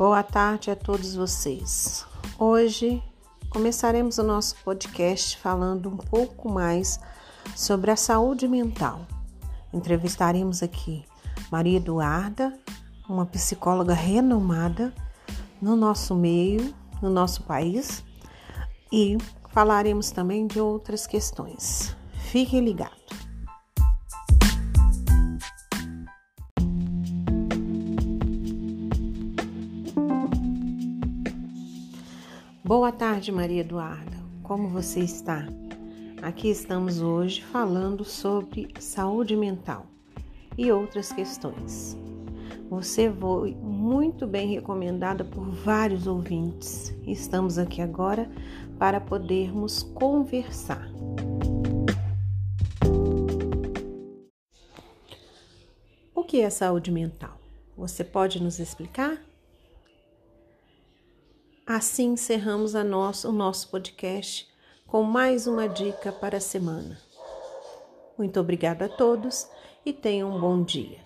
Boa tarde a todos vocês. Hoje começaremos o nosso podcast falando um pouco mais sobre a saúde mental. Entrevistaremos aqui Maria Eduarda, uma psicóloga renomada no nosso meio, no nosso país, e falaremos também de outras questões. Fiquem ligados. Boa tarde, Maria Eduarda. Como você está? Aqui estamos hoje falando sobre saúde mental e outras questões. Você foi muito bem recomendada por vários ouvintes. Estamos aqui agora para podermos conversar. O que é saúde mental? Você pode nos explicar? Assim encerramos nosso, o nosso podcast com mais uma dica para a semana. Muito obrigada a todos e tenham um bom dia.